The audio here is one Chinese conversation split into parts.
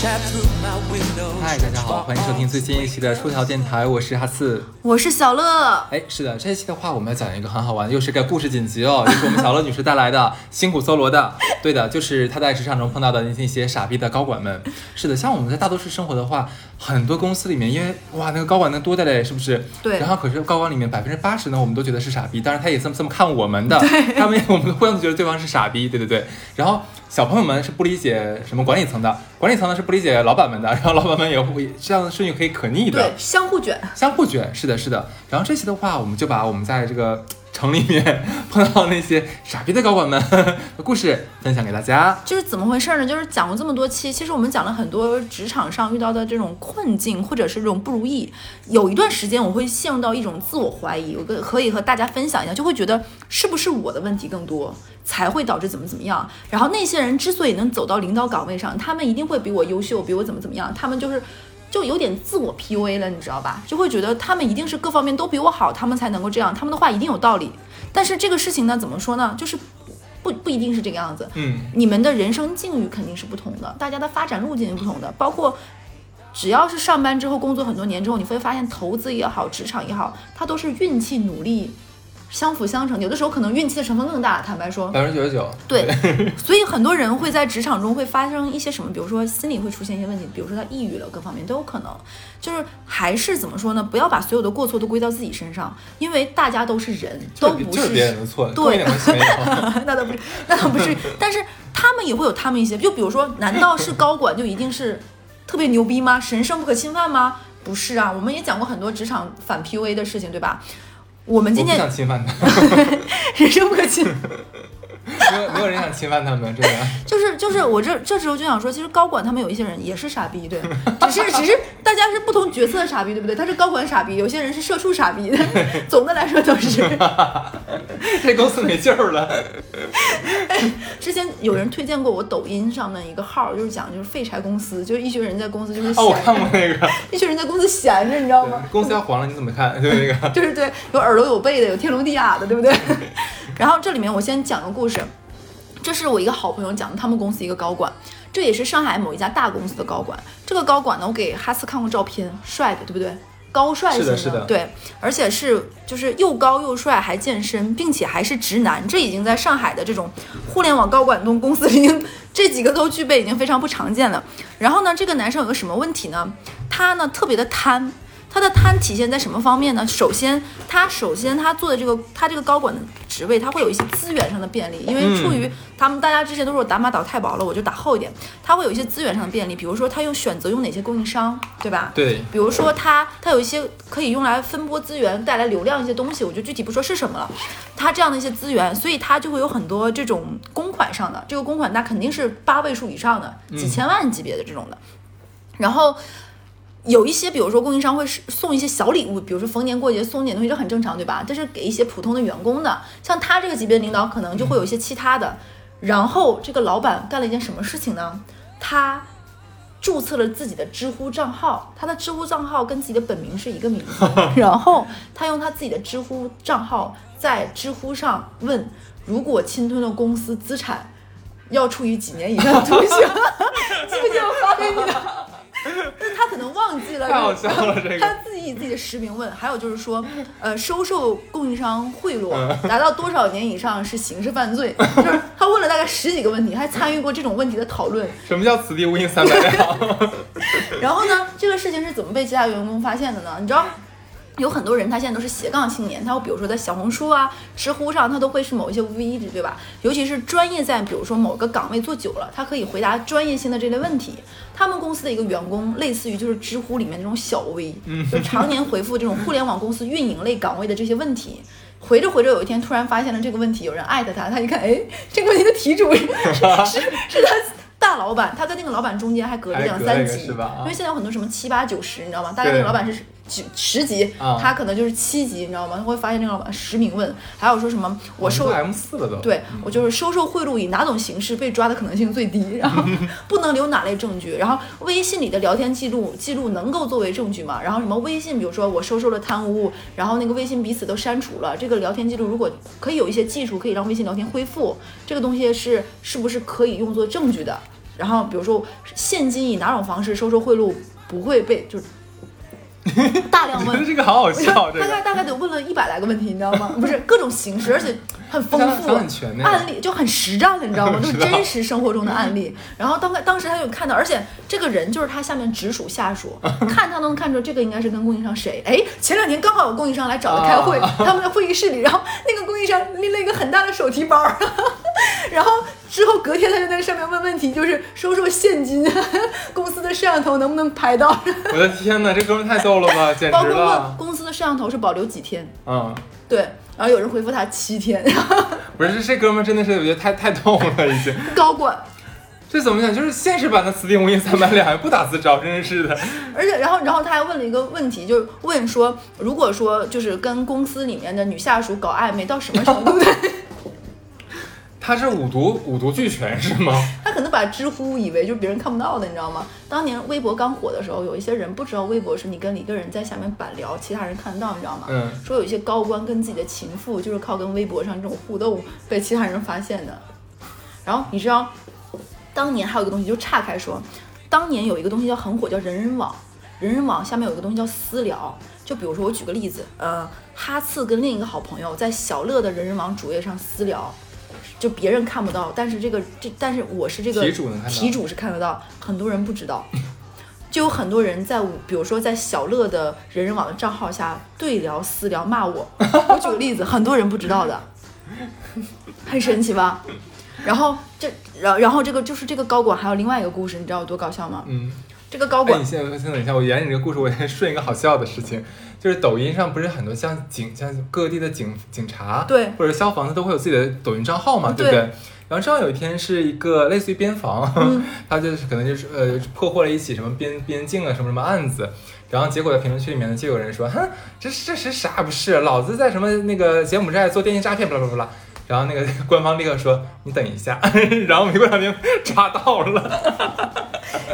chat through 嗨，大家好，欢迎收听最新一期的出条电台，我是哈刺，我是小乐。哎，是的，这一期的话，我们要讲一个很好玩的，又是个故事紧急哦，又是我们小乐女士带来的，辛苦搜罗的。对的，就是她在职场中碰到的那些傻逼的高管们。是的，像我们在大都市生活的话，很多公司里面，因为哇，那个高管能多的嘞，是不是？对。然后可是高管里面百分之八十呢，我们都觉得是傻逼，当然他也这么这么看我们的，他们我们互相都觉得对方是傻逼，对对对。然后。小朋友们是不理解什么管理层的，管理层呢是不理解老板们的，然后老板们也会这样的顺序可以可逆的，对，相互卷，相互卷，是的，是的。然后这些的话，我们就把我们在这个。城里面碰到那些傻逼的高管们的 故事分享给大家，就是怎么回事呢？就是讲了这么多期，其实我们讲了很多职场上遇到的这种困境，或者是这种不如意。有一段时间我会陷入到一种自我怀疑，我跟可以和大家分享一下，就会觉得是不是我的问题更多，才会导致怎么怎么样。然后那些人之所以能走到领导岗位上，他们一定会比我优秀，比我怎么怎么样，他们就是。就有点自我 PUA 了，你知道吧？就会觉得他们一定是各方面都比我好，他们才能够这样，他们的话一定有道理。但是这个事情呢，怎么说呢？就是不不一定是这个样子。嗯，你们的人生境遇肯定是不同的，大家的发展路径也不同的。包括只要是上班之后工作很多年之后，你会发现投资也好，职场也好，它都是运气、努力。相辅相成，有的时候可能运气的成分更大。坦白说，百分之九十九。对，所以很多人会在职场中会发生一些什么，比如说心理会出现一些问题，比如说他抑郁了，各方面都有可能。就是还是怎么说呢？不要把所有的过错都归到自己身上，因为大家都是人，都不是别人的错。对，那倒不是，那倒不是。但是他们也会有他们一些，就比如说，难道是高管就一定是特别牛逼吗？神圣不可侵犯吗？不是啊，我们也讲过很多职场反 PUA 的事情，对吧？我们今天不想侵犯他，人生不可侵。没有没有人想侵犯他们，真的。就 是就是，我这这时候就想说，其实高管他们有一些人也是傻逼，对，只是只是大家是不同角色的傻逼，对不对？他是高管傻逼，有些人是社畜傻逼，总的来说都是。这公司没救了。之前有人推荐过我抖音上的一个号，就是讲就是废柴公司，就是一群人在公司就是。哦，我看过那个。一群人在公司闲着，你知道吗？公司要黄了，你怎么看？对那个。就是对，有耳朵有背的，有天聋地哑的，对不对？然后这里面我先讲个故事。这是我一个好朋友讲的，他们公司一个高管，这也是上海某一家大公司的高管。这个高管呢，我给哈斯看过照片，帅的，对不对？高帅型的，对，而且是就是又高又帅，还健身，并且还是直男，这已经在上海的这种互联网高管中公司已经这几个都具备，已经非常不常见了。然后呢，这个男生有个什么问题呢？他呢特别的贪。他的贪体现在什么方面呢？首先，他首先他做的这个他这个高管的职位，他会有一些资源上的便利，因为出于他们大家之前都说打码打太薄了，我就打厚一点。他会有一些资源上的便利，比如说他用选择用哪些供应商，对吧？对。比如说他他有一些可以用来分拨资源、带来流量一些东西，我就具体不说是什么了。他这样的一些资源，所以他就会有很多这种公款上的，这个公款那肯定是八位数以上的，几千万级别的这种的，然后。有一些，比如说供应商会送一些小礼物，比如说逢年过节送点东西，这很正常，对吧？这是给一些普通的员工的。像他这个级别的领导，可能就会有一些其他的。然后这个老板干了一件什么事情呢？他注册了自己的知乎账号，他的知乎账号跟自己的本名是一个名字。然后他用他自己的知乎账号在知乎上问：如果侵吞了公司资产，要处以几年以上的徒刑？记不记得我发给你的？他可能忘记了，太好笑了。这个他自己以自己的实名问，还有就是说，呃，收受供应商贿赂达到多少年以上是刑事犯罪？就是他问了大概十几个问题，还参与过这种问题的讨论。什么叫此地无银三百两？然后呢，这个事情是怎么被其他员工发现的呢？你知道？有很多人，他现在都是斜杠青年，他会比如说在小红书啊、知乎上，他都会是某一些 V 值，对吧？尤其是专业在比如说某个岗位做久了，他可以回答专业性的这类问题。他们公司的一个员工，类似于就是知乎里面那种小 V，就常年回复这种互联网公司运营类岗位的这些问题。回着回着，有一天突然发现了这个问题，有人艾特他，他一看，哎，这个问题的题主是 是是他大老板，他跟那个老板中间还隔着两三级，因为现在有很多什么七八九十，你知道吗？大概那个老板是。几十级，他可能就是七级，你知道吗？他会发现那个老板实名问，还有说什么我收 M 四了都，对我就是收受贿赂以哪种形式被抓的可能性最低，然后不能留哪类证据，然后微信里的聊天记录记录能够作为证据吗？然后什么微信，比如说我收受了贪污，然后那个微信彼此都删除了，这个聊天记录如果可以有一些技术可以让微信聊天恢复，这个东西是是不是可以用作证据的？然后比如说现金以哪种方式收受贿赂不会被就是 大量问，这个好好笑，这大概大概得问了一百来个问题，你知道吗？不是各种形式，而且很丰富案例就很实战的，你知道吗？都是真实生活中的案例。然后当当时他就看到，而且这个人就是他下面直属下属，看他都能看出这个应该是跟供应商谁。哎，前两天刚好有供应商来找他开会，啊他们在会议室里，然后那个供应商拎了一个很大的手提包，然后之后隔天他就在上面问问题，就是收收现金，公司的摄像头能不能拍到，我的天哪，这哥们太逗了吧，简包括问直了。公司的摄像头是保留几天。嗯，对，然后有人回复他七天，不是，这这哥们真的是我觉得太太逗了，已经。高管，这怎么讲？就是现实版的“此地无银三百两”，不打自招，真是的。而且然后然后他还问了一个问题，就是问说，如果说就是跟公司里面的女下属搞暧昧到什么程度？对，他是五毒五毒俱全是吗？他可能把知乎以为就是别人看不到的，你知道吗？当年微博刚火的时候，有一些人不知道微博是你跟一个人在下面板聊，其他人看得到，你知道吗？嗯，说有一些高官跟自己的情妇就是靠跟微博上这种互动被其他人发现的。然后你知道，当年还有一个东西，就岔开说，当年有一个东西叫很火，叫人人网。人人网下面有一个东西叫私聊，就比如说我举个例子，呃，哈次跟另一个好朋友在小乐的人人网主页上私聊，就别人看不到，但是这个这但是我是这个题主题主是看得到，很多人不知道。就有很多人在我，比如说在小乐的人人网的账号下对聊、私聊骂我。我举个例子，很多人不知道的，很神奇吧？然后这，然然后这个就是这个高管还有另外一个故事，你知道有多搞笑吗？嗯。这个高哎，管你先先等一下，我演你这个故事，我先顺一个好笑的事情，就是抖音上不是很多像警像各地的警警察，对或者消防，他都会有自己的抖音账号嘛，对不对对？然后正好有一天是一个类似于边防，嗯 他就是可能就是呃破获了一起什么边边境啊什么什么案子，然后结果在评论区里面呢就有人说，哼，这这是啥也不是，老子在什么那个柬埔寨做电信诈骗，巴拉巴拉巴拉。然后那个 官方立刻说：“你等一下。”然后没过两天抓到了。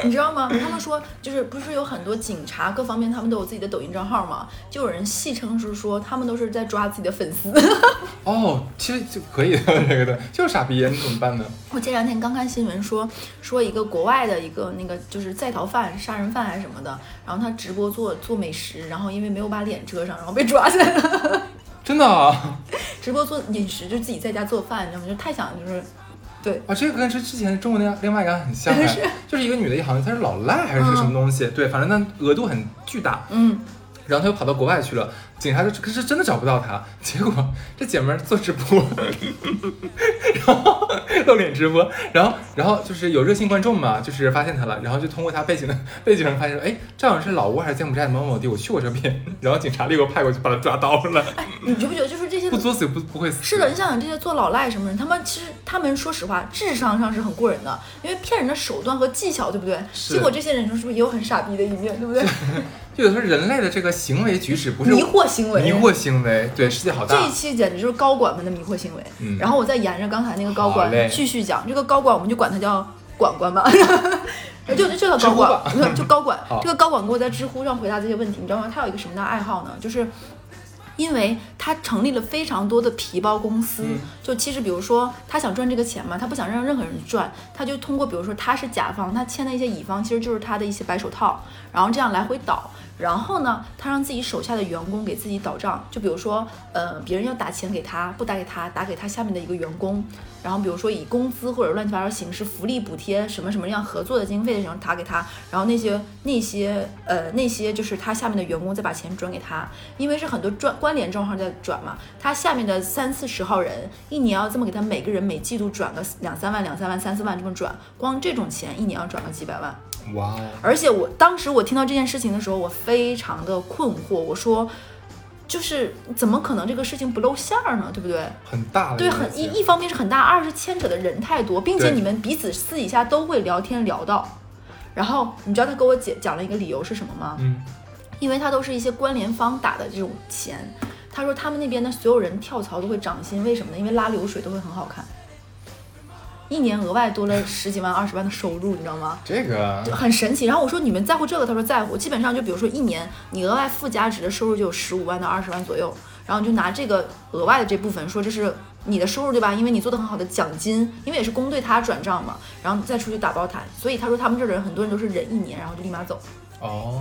你知道吗？他们说就是不是有很多警察各方面他们都有自己的抖音账号吗？就有人戏称是说他们都是在抓自己的粉丝。哦，其实就可以的，这个的，就是傻逼，你怎么办呢？我前两天刚看新闻说，说一个国外的一个那个就是在逃犯、杀人犯还是什么的，然后他直播做做美食，然后因为没有把脸遮上，然后被抓起来了。真的啊？直播做饮食就自己在家做饭，你知道吗？就太想就是，对，啊，这个跟之之前中国那另外一个很像 哎，就是一个女的，好像她是老赖还是什么东西，对，反正那额度很巨大，嗯，然后他又跑到国外去了，警察就可是真的找不到他，结果这姐们儿做直播，然后露脸直播，然后然后就是有热心观众嘛，就是发现他了，然后就通过他背景的 背景上发现说，哎，这好像是老挝还是柬埔寨的某某地，我去过这边，然后警察立刻派过去把他抓到了，哎你觉不觉得就是这些不作死不不会死，是的，你想想这些做老赖什么人，他们其实他们说实话智商上是很过人的，因为骗人的手段和技巧，对不对？是结果这些人是不是也有很傻逼的一面，对不对？就有时候人类的这个行为举止不是迷惑行为，迷惑行为，对，世界好大这。一期简直就是高管们的迷惑行为。嗯然后我再沿着刚才那个高管继续讲，这个高管我们就管他叫管管吧，就就叫高管，就高管。这个高管给我在知乎上回答这些问题，你知道吗？他有一个什么样的爱好呢？就是。因为他成立了非常多的皮包公司，嗯。就其实比如说他想赚这个钱嘛，他不想让任何人赚，他就通过比如说他是甲方，他签的一些乙方其实就是他的一些白手套，然后这样来回倒，然后呢，他让自己手下的员工给自己倒账，就比如说呃别人要打钱给他，不打给他，打给他下面的一个员工，然后比如说以工资或者乱七八糟形式福利补贴什么什么样合作的经费的时候打给他，然后那些那些呃那些就是他下面的员工再把钱转给他，因为是很多转关联账号在转嘛，他下面的三四十号人一年要这么给他每个人每季度转个两三万两三万三四万这么转，光这种钱一年要转个几百万。哇哦，而且我当时我听到这件事情的时候，我非常的困惑，我说，就是怎么可能这个事情不露馅儿呢？对不对？很大的对，很一一方面是很大，二是牵扯的人太多，并且你们彼此私底下都会聊天聊到。然后你知道他给我解讲了一个理由是什么吗？嗯，因为他都是一些关联方打的这种钱。他说他们那边的所有人跳槽都会涨薪，为什么呢？因为拉流水都会很好看。一年额外多了十几万、二十万的收入，你知道吗？这个很神奇。然后我说你们在乎这个？他说在乎。基本上就比如说一年你额外附加值的收入就有十五万到二十万左右，然后就拿这个额外的这部分说这是你的收入对吧？因为你做的很好的奖金，因为也是公对他转账嘛，然后再出去打包谈。所以他说他们这儿的人很多人都是忍一年，然后就立马走，哦，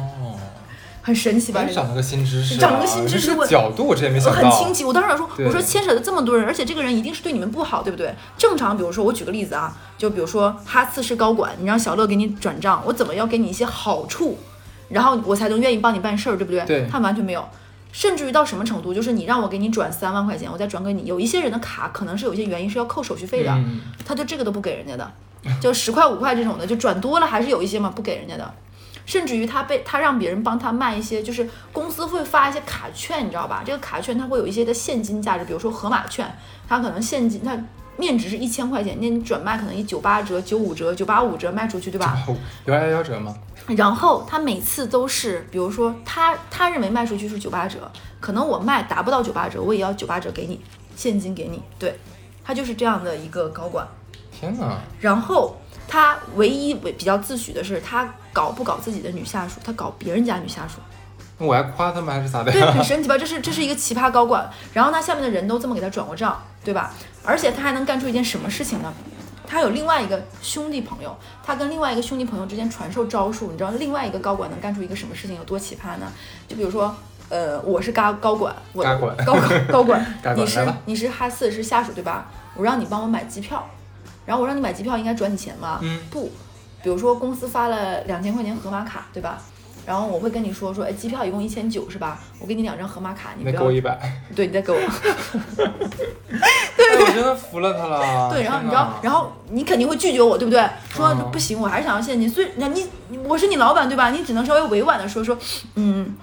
很神奇吧？这个长了个新知识啊，长了个新知识我角度我之前没我想到。很清奇，我当时想说，我说牵扯的这么多人，而且这个人一定是对你们不好，对不对？正常，比如说我举个例子啊，就比如说哈次是高管，你让小乐给你转账，我怎么要给你一些好处，然后我才能愿意帮你办事儿，对不对？对他完全没有。甚至于到什么程度，就是你让我给你转三万块钱，我再转给你。有一些人的卡可能是有一些原因是要扣手续费的，嗯他就这个都不给人家的，就十块五块这种的，就转多了还是有一些嘛不给人家的。甚至于他被他让别人帮他卖一些，就是公司会发一些卡券，你知道吧？这个卡券它会有一些的现金价值，比如说盒马券，它可能现金它面值是一千块钱，那你转卖可能以九八折、九五折、九八五折卖出去，对吧？哦有幺幺折吗？然后他每次都是，比如说他他认为卖出去是九八折，可能我卖达不到九八折，我也要九八折给你，现金给你，对，他就是这样的一个高管。天哪！然后他唯一为比较自诩的是，他搞不搞自己的女下属，他搞别人家女下属，那我还夸他们还是咋的对，很神奇吧？这是这是一个奇葩高管，然后他下面的人都这么给他转过账，对吧？而且他还能干出一件什么事情呢？他有另外一个兄弟朋友，他跟另外一个兄弟朋友之间传授招数，你知道另外一个高管能干出一个什么事情有多奇葩呢？就比如说，呃，我是高高管，我高管高管高管 高，管你是你是哈四是下属对吧？我让你帮我买机票，然后我让你买机票应该转你钱吗？嗯不，比如说公司发了两千块钱盒马卡对吧？然后我会跟你说说，哎，机票一共一千九是吧？我给你两张盒马卡，你不要给我一百。对，你再给我。哎，我真的服了他了。对，然后你知道，然后你肯定会拒绝我，对不对？说嗯不行，我还是想要现金。所以那你我是你老板对吧？你只能稍微委婉的说说，嗯，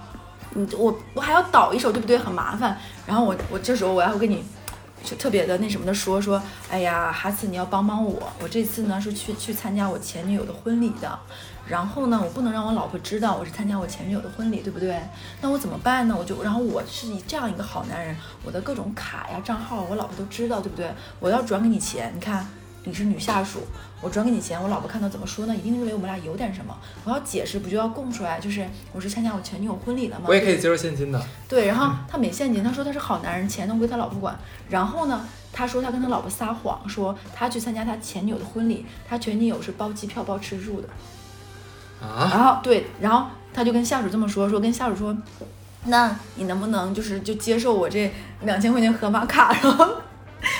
你，我我还要倒一手，对不对？很麻烦。然后我我这时候我要跟你。就特别的那什么的说说，哎呀，哈斯你要帮帮我，我这次呢是去去参加我前女友的婚礼的，然后呢我不能让我老婆知道我是参加我前女友的婚礼，对不对？那我怎么办呢？我就然后我是以这样一个好男人，我的各种卡呀账号我老婆都知道，对不对？我要转给你钱，你看你是女下属，我转给你钱，我老婆看到怎么说呢？一定认为我们俩有点什么，我要解释不就要供出来，就是我是参加我前女友婚礼了吗？我也可以接受现金的。对，然后他没现金，他说他是好男人，钱都归他老婆管。然后呢，他说他跟他老婆撒谎，说他去参加他前女友的婚礼，他前女友是包机票包吃住的。啊，然后对，然后他就跟下属这么说，说跟下属说，那你能不能就是就接受我这两千块钱盒马卡，然后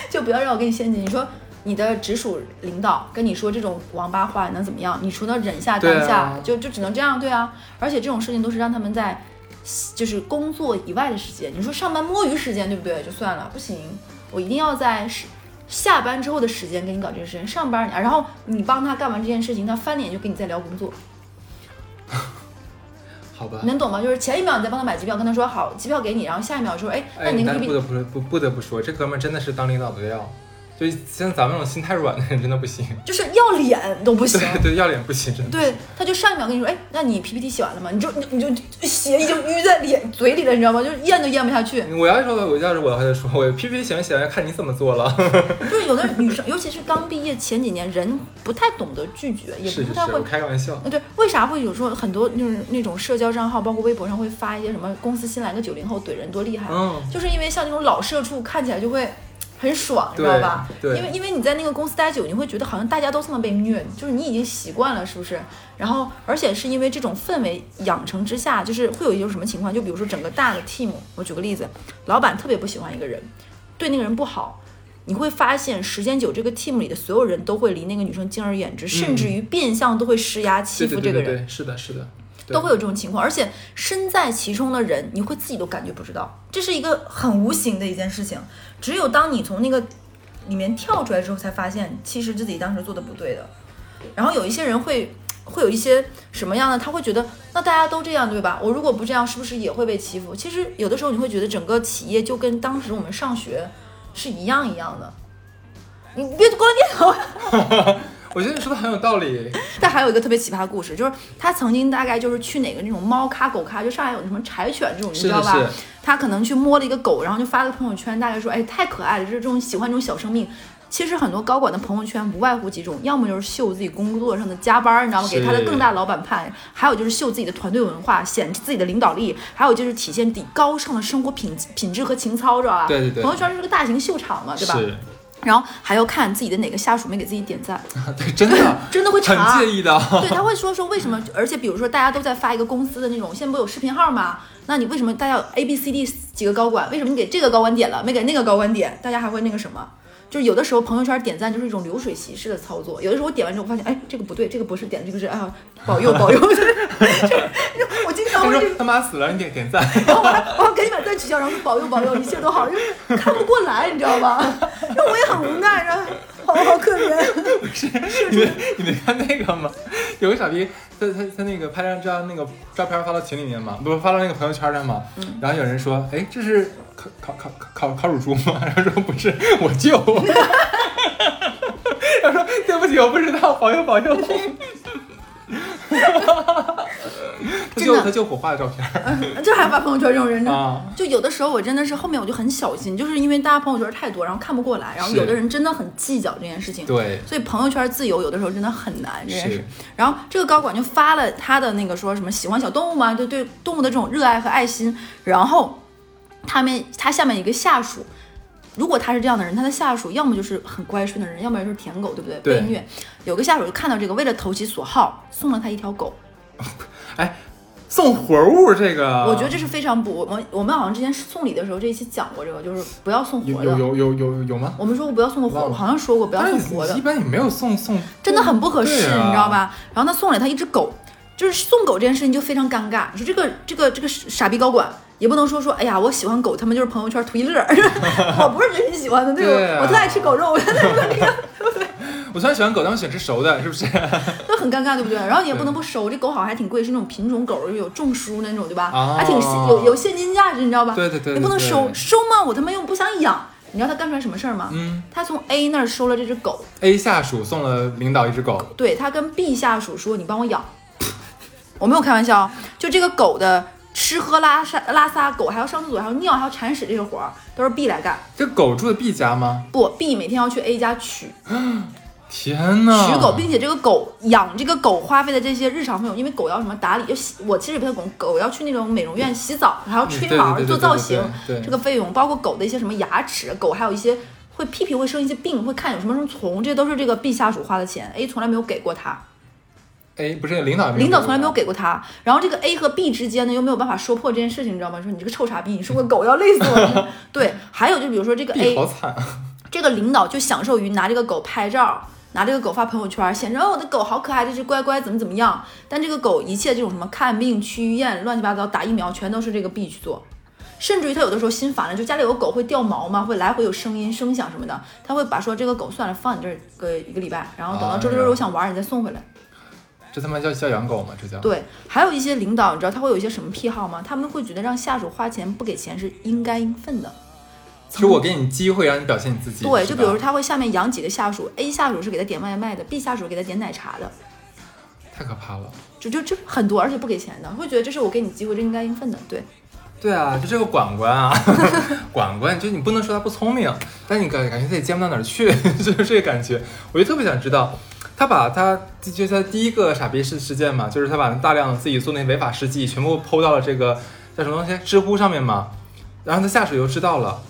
就不要让我给你现金。你说你的直属领导跟你说这种王八话能怎么样？你除了忍下当下，就就只能这样，对啊。而且这种事情都是让他们在就是工作以外的时间，你说上班摸鱼时间对不对？就算了，不行，我一定要在是下班之后的时间跟你搞这件事情。上班你，然后你帮他干完这件事情，他翻脸就跟你在聊工作。好吧。能懂吗？就是前一秒你在帮他买机票，跟他说好，机票给你，然后下一秒说，哎，那哎，你不得不说不不得不说，这哥们儿真的是当领导的料。就像咱们这种心太软的人，真的不行。就是要脸都不行。对 对，要脸不行，真的。对，他就上一秒跟你说，哎，那你 PPT 写完了吗？你就你你就血已经淤在脸嘴里了，你知道吗？就咽都咽不下去。我要是说，我要是我的话就说，我 PPT 写完写完，看你怎么做了。就是有的女生，尤其是刚毕业前几年，人不太懂得拒绝，也不太会我开玩笑。呃，对，为啥会有时候很多就是那种社交账号，包括微博上会发一些什么公司新来个九零后怼人多厉害，嗯，就是因为像那种老社畜看起来就会很爽，你知道吧？对因为因为你在那个公司待久，你会觉得好像大家都这么被虐，就是你已经习惯了，是不是？然后而且是因为这种氛围养成之下，就是会有一种什么情况？就比如说整个大的 team，我举个例子，老板特别不喜欢一个人，对那个人不好。你会发现，时间久，这个 team 里的所有人都会离那个女生敬而远之，甚至于变相都会施压欺负这个人。对对对对，是的，是的。对都会有这种情况，而且身在其中的人，你会自己都感觉不知道，这是一个很无形的一件事情。只有当你从那个里面跳出来之后，才发现其实自己当时做的不对的。然后有一些人会会有一些什么样的，他会觉得那大家都这样对吧？我如果不这样，是不是也会被欺负？其实有的时候你会觉得整个企业就跟当时我们上学是一样一样的。你别关电脑。我觉得你说的很有道理。但还有一个特别奇葩的故事，就是他曾经大概就是去哪个那种猫咖、狗咖，就上海有什么柴犬这种，你知道吧？是是，他可能去摸了一个狗，然后就发了个朋友圈，大概说，哎，太可爱了，就是这种喜欢这种小生命。其实很多高管的朋友圈不外乎几种，要么就是秀自己工作上的加班，你知道吗？给他的更大老板看；还有就是秀自己的团队文化，显自己的领导力；还有就是体现自己高尚的生活品品质和情操，知道吧？对对对朋友圈是个大型秀场嘛，对吧？是，然后还要看自己的哪个下属没给自己点赞，对，真的 真的会查很介意的。对，他会说说为什么，而且比如说大家都在发一个公司的那种，现在不有视频号吗？那你为什么大家有 A B C D 几个高管，为什么你给这个高管点了，没给那个高管点？大家还会那个什么？就是有的时候朋友圈点赞就是一种流水席式的操作，有的时候我点完之后我发现，哎，这个不对，这个不是点，这个是哎呀，保佑保佑，就是就我经常会他妈死了，你点点赞。然后我还我还赶紧把赞取消，然后说保佑保佑，一切都好，就是看不过来，你知道吧？就我也很无奈，然后好好可怜。不是你们你们看那个吗？有个傻逼，他他他那个拍张照那个照片发到群里面嘛，不是发到那个朋友圈上嘛。嗯然后有人说，哎，这是烤烤烤烤烤烤乳猪吗？然后说不是，我舅。他说对不起，我不知道，保佑保佑。他真的就他就火化的照片 这还发朋友圈这种人呢？啊，就有的时候我真的是后面我就很小心，就是因为大家朋友圈太多，然后看不过来，然后有的人真的很计较这件事情。对，所以朋友圈自由有的时候真的很难这件事。然后这个高管就发了他的那个说什么喜欢小动物吗？就对动物的这种热爱和爱心。然后他们他下面一个下属，如果他是这样的人，他的下属要么就是很乖顺的人，要么就是舔狗，对不对？被虐。有个下属就看到这个，为了投其所好，送了他一条狗。哎，送活物这个，我觉得这是非常不，我们我们好像之前送礼的时候这一期讲过这个，就是不要送活的。有有有有有有吗？我们说过不要送活，忘了好像说过不要送活的一。般也没有送送，真的很不合适，啊你知道？吧？然后他送了他一只狗，就是送狗这件事情就非常尴尬。你说这个这个这个傻逼高管也不能说说，哎呀，我喜欢狗，他们就是朋友圈图一乐，我不是真心喜欢的，对吧？对啊我特爱吃狗肉，我虽然喜欢狗，但我喜欢吃熟的，是不是？就很尴尬，对不对？然后你也不能不收，这狗好像还挺贵，是那种品种狗，有种书那种，对吧？哦还挺有有现金价值，你知道吧？对对对对你不能收收吗？我他妈又不想养。你知道他干出来什么事儿吗？嗯他从 A 那儿收了这只狗，，A 下属送了领导一只狗，对他跟 B 下属说：“你帮我养。”我没有开玩笑，就这个狗的吃喝拉撒拉撒，狗还要上厕所，还要尿，还要铲屎，这些活儿都是 B 来干。这狗住的 B 家吗？不，B 每天要去 A 家取 天呐！取狗，并且这个狗养这个狗花费的这些日常费用，因为狗要什么打理，就洗，我其实也不太懂，狗要去那种美容院洗澡，还要吹毛、做造型这个费用包括狗的一些什么牙齿，狗还有一些会屁屁会生一些病，会看有什么什么虫，这都是这个 B 下属花的钱，A 从来没有给过他。A 不是领导领导从来没有给给过他，然后这个 A 和 B 之间呢又没有办法说破这件事情，你知道吗？说你这个臭傻逼，你是个狗要累死我了。对，还有就比如说这个 A，好惨啊！这个领导就享受于拿这个狗拍照，拿这个狗发朋友圈，显示哦我的狗好可爱，这只乖乖怎么怎么样。但这个狗一切这种什么看病、去医院、乱七八糟打疫苗，全都是这个 B 去做。甚至于他有的时候心烦了，就家里有个狗会掉毛嘛，会来回有声音、声响什么的，他会把说这个狗算了放你这儿个一个礼拜，然后等到周六周日我想玩儿你再送回来。这他妈叫叫养狗吗？这叫对，还有一些领导，你知道他会有一些什么癖好吗？他们会觉得让下属花钱不给钱是应该应分的。就是我给你机会让你表现你自己。对，就比如说他会下面养几个下属，A 下属是给他点外卖的，B 下属给他点奶茶的，太可怕了。就就这很多，而且不给钱的，会觉得这是我给你机会，这应该应分的。对，对啊，就这个管管啊，管管，就你不能说他不聪明，但你感感觉他也尖不到哪儿去，就是这个感觉。我就特别想知道，他把他就他第一个傻逼事事件嘛，就是他把大量自己做那些违法事迹全部抛到了这个叫什么东西知乎上面嘛，然后他下属又知道了，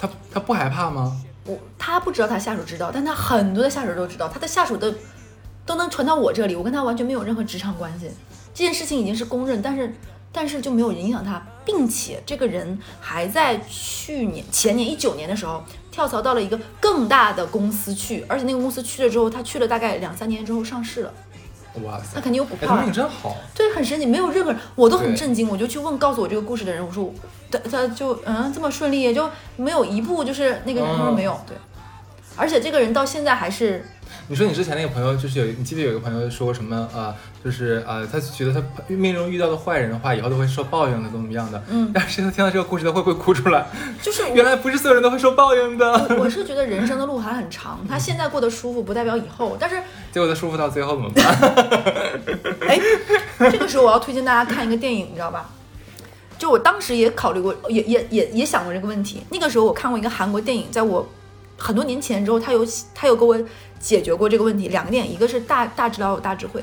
他他不害怕吗？我他不知道他下属知道，但他很多的下属都知道，他的下属都都能传到我这里，我跟他完全没有任何职场关系。这件事情已经是公认，但是但是就没有影响他，并且这个人还在去年前年一九年的时候跳槽到了一个更大的公司去，而且那个公司去了之后，他去了大概两三年之后上市了，哇塞那，肯定有股哎，票啊他命。真好。对，很神奇，没有任何人，我都很震惊，我就去问告诉我这个故事的人，我说他他就嗯这么顺利，就没有一步就是那个人他说嗯没有，对，而且这个人到现在还是你说你之前那个朋友，就是有，你记得有一个朋友说什么？呃，就是呃，他觉得他命中遇到的坏人的话，以后都会受报应的，怎么样的？嗯，但是他听到这个故事，他会不会哭出来？就是原来不是所有人都会受报应的。我是觉得人生的路还很长，他现在过得舒服不代表以后，但是 结果他舒服到最后怎么办？哎，这个时候我要推荐大家看一个电影，你知道吧？就我当时也考虑过，也也也也想过这个问题。那个时候我看过一个韩国电影，在我很多年前之后，他有他有给我解决过这个问题，两个点，一个是大大智老有大智慧，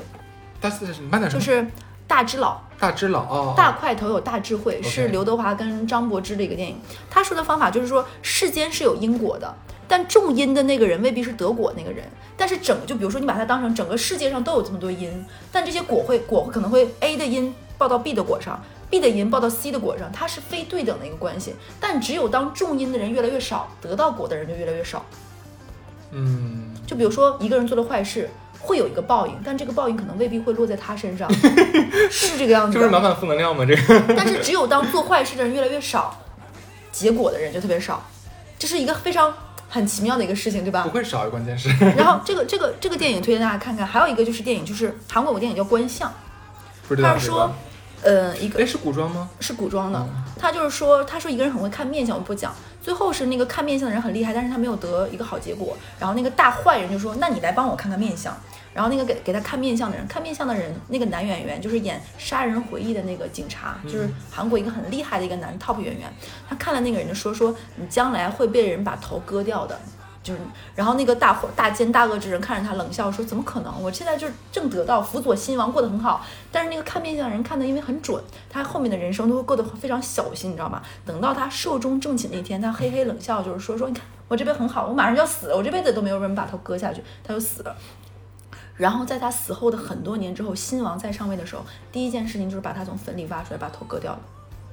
但是你慢点说，就是大智老。大智老哦，大块头有大智慧，是刘德华跟张柏芝的一个电影。他说的方法就是说，世间是有因果的，但种因的那个人未必是得果那个人。但是整就比如说你把它当成整个世界上都有这么多因，但这些果会果可能会 A 的因报到 B 的果上，B 的因报到 C 的果上，它是非对等的一个关系。但只有当种因的人越来越少，得到果的人就越来越少。嗯，就比如说一个人做了坏事。会有一个报应，但这个报应可能未必会落在他身上，是这个样子的。这不是满满负能量吗？这个 但是只有当做坏事的人越来越少，结果的人就特别少，这是一个非常很奇妙的一个事情，对吧不？会少，关键是 然后这个这个这个电影推荐大家看看，还有一个就是电影，就是韩国有个电影叫《观相不知道他是说，呃，一个哎是古装吗？是古装的，他就是说，他说一个人很会看面相，我不讲。最后是那个看面相的人很厉害，但是他没有得一个好结果。然后那个大坏人就说：“那你来帮我看看面相。”然后那个给给他看面相的人，看面相的人，那个男演员就是演《杀人回忆》的那个警察，就是韩国一个很厉害的一个男 top 演员。他看了那个人就说：“说你将来会被人把头割掉的。”就是，然后那个大伙大奸大恶之人看着他冷笑说：“怎么可能？我现在就是正得到辅佐新王，过得很好。但是那个看面相的人看的因为很准，他后面的人生都会过得非常小心，你知道吗？等到他寿终正寝那天，他嘿嘿冷笑，就是说说你看我这辈很好，我马上就要死了，我这辈子都没有人把头割下去，他就死了。然后在他死后的很多年之后，新王再上位的时候，第一件事情就是把他从坟里挖出来，把头割掉了。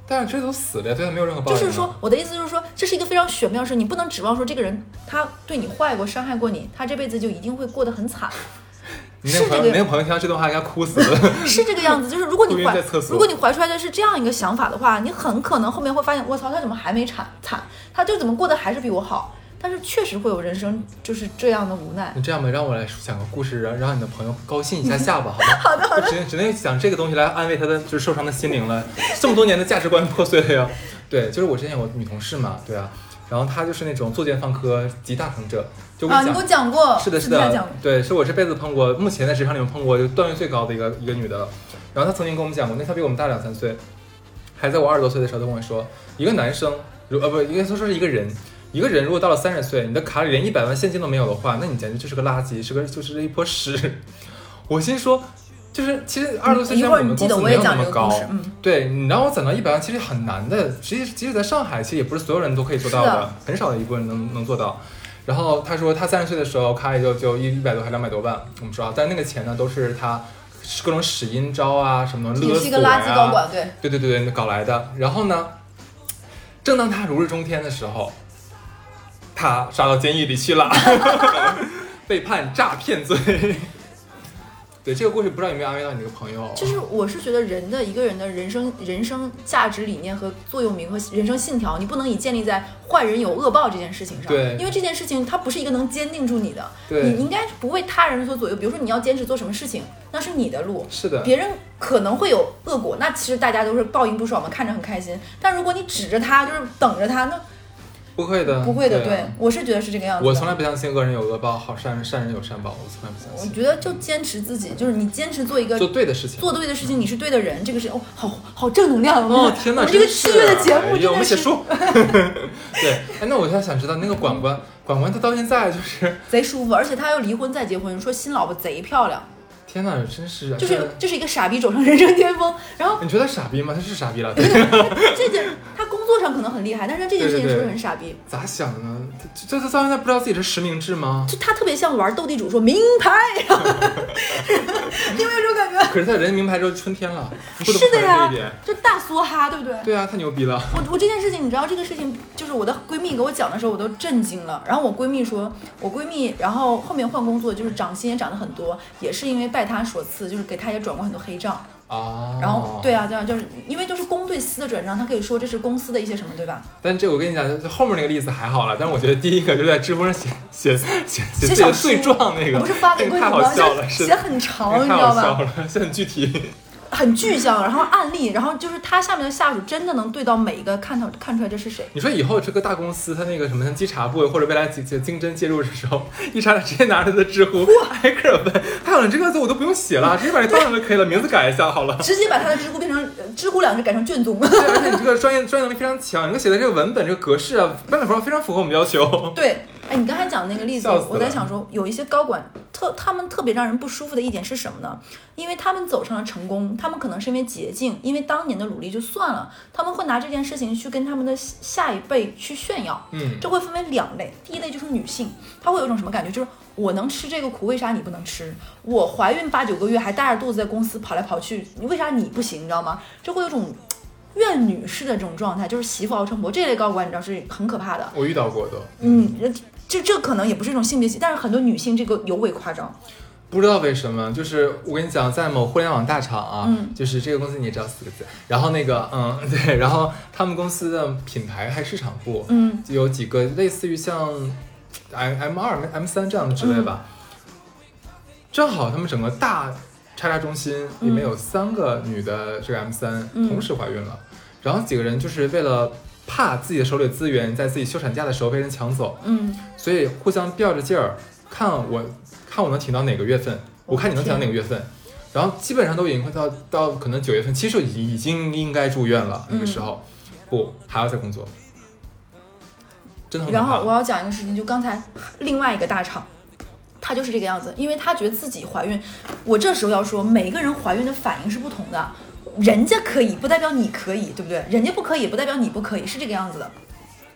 但是这都死了呀，对他没有任何报应啊。就是说，我的意思就是说，这是一个非常玄妙的事，你不能指望说这个人他对你坏过、伤害过你，他这辈子就一定会过得很惨。你那朋友，是这个你那个朋友听到这段话应该哭死了。是这个样子，就是如果你 怀如果你怀出来的是这样一个想法的话，你很可能后面会发现，我操，他怎么还没惨惨？他就怎么过得还是比我好？但是确实会有人生就是这样的无奈。你这样吧，让我来讲个故事，让让你的朋友高兴一下下吧，好吧？好的好的。只只能讲这个东西来安慰他的就是受伤的心灵了。这么多年的价值观破碎了呀。对，就是我之前有个女同事嘛，对啊，然后她就是那种作奸犯科集大成者，就我啊，跟你给我。讲过，是的，是的对，是我这辈子碰过，目前在职场里面碰过就段位最高的一个一个女的了。然后她曾经跟我们讲过，那她比我们大两三岁，还在我二十多岁的时候，她跟我说，一个男生，如呃不，应该说是一个人，一个人如果到了三十岁，你的卡里连一百万现金都没有的话，那你简直就是个垃圾，是个就是一坨屎。我心说，就是其实二十多岁我们公司没有那么高对你让我攒到一百万，其实很难的。实际即使在上海，其实也不是所有人都可以做到的，的很少的一部分人能能做到。然后他说他三十岁的时候卡里就就一一百多还两百多万，我们说啊，但那个钱呢都是他各种使阴招啊什么的勒索啊是一个垃圾高呀、管，对，对对对对搞来的。然后呢，正当他如日中天的时候，他杀到监狱里去了，被判诈骗罪。对这个故事，不知道有没有安慰到你这个朋友？就是我是觉得人的一个人的人生人生价值理念和座右铭和人生信条，你不能以建立在坏人有恶报这件事情上，对因为这件事情它不是一个能坚定住你的，对你应该不为他人所左右。比如说你要坚持做什么事情，那是你的路，是的，别人可能会有恶果，那其实大家都是报应不爽嘛，看着很开心。但如果你指着他，就是等着他，那不会的，不会的。对我是觉得是这个样子。我从来不相信恶人有恶报，好善人善人有善报，我从来不相信。我觉得就坚持自己，就是你坚持做一个做对的事情。做对的事情，你是对的人，这个是哦，好好正能量哦天哪，我们这个是七月的节目哎呀我真的是们写书。对，哎，那我现在想知道那个管管，管管他到现在就是，贼舒服，而且他又离婚再结婚，说新老婆贼漂亮，天哪，真是，就是就是一个傻逼走上人生巅峰。然后你觉得傻逼吗？他是傻逼了，这件他工作上可能很厉害，但是这件事情是不对对对是很傻逼？咋想的呢？这这他到现在不知道自己是实名制吗？就他特别像玩斗地主说名牌，你有没有这种感觉？可是他人名牌之后春天了，是的呀就大梭哈，对不对？对啊，太牛逼了。我我这件事情，你知道这个事情，就是我的闺蜜给我讲的时候，我都震惊了。然后我闺蜜说，我闺蜜，然后后面换工作，就是涨薪也涨了很多，也是因为拜她所赐，就是给他也转过很多黑账。啊，然后对啊，对啊，就是因为都是公对私的转账，他可以说这是公司的一些什么，对吧？但这我跟你讲，就后面那个例子还好了，但是我觉得第一个就是在知乎上写写写写自己的写小书罪状那个，不是发给那个太？好笑了，写很长，你知道吧？好笑了，这很具体。很具象，然后案例，然后就是他下面的下属真的能对到每一个看到看出来这是谁。你说以后这个大公司，他那个什么像稽查部或者未来几经经侦介入的时候，一查直接拿着他的知乎挨个问，还有你这个字我都不用写了，直接把这当上就可以了，名字改一下好了。直接把他的知乎变成呃知乎两个字改成卷宗，对，而且你这个专业专业能力非常强，你给写的这个文本这个格式啊，班长说非常符合我们要求。对，哎，你刚才讲的那个例子，我在想说，有一些高管特他们特别让人不舒服的一点是什么呢？因为他们走上了成功，他们可能是因为捷径，因为当年的努力就算了，他们会拿这件事情去跟他们的下一辈去炫耀。嗯，这会分为两类，第一类就是女性，她会有一种什么感觉，就是我能吃这个苦，为啥你不能吃？我怀孕八九个月还大着肚子在公司跑来跑去，你为啥你不行？你知道吗？这会有种怨女式的这种状态，就是媳妇熬成婆这类高管，你知道是很可怕的。我遇到过的。嗯，这这可能也不是一种性别歧视，但是很多女性这个尤为夸张。不知道为什么，就是我跟你讲，在某互联网大厂啊，嗯就是这个公司你也知道四个字，然后那个嗯 对，然后他们公司的品牌还市场部，嗯有几个类似于像 M M 二 M 三这样的职位吧，正好他们整个大叉叉中心里面有三个女的这个 M 三、嗯同时怀孕了，然后几个人就是为了怕自己的手里的资源在自己休产假的时候被人抢走，嗯，所以互相吊着劲儿，看我看我能挺到哪个月份，我看你能挺到哪个月份。然后基本上都已经快到到可能九月份，其实已已经应该住院了。那个时候，不还要再工作，真的很。然后我要讲一个事情，就刚才另外一个大厂，她就是这个样子，因为她觉得自己怀孕。我这时候要说，每个人怀孕的反应是不同的，人家可以不代表你可以，对不对？人家不可以不代表你不可以，是这个样子的。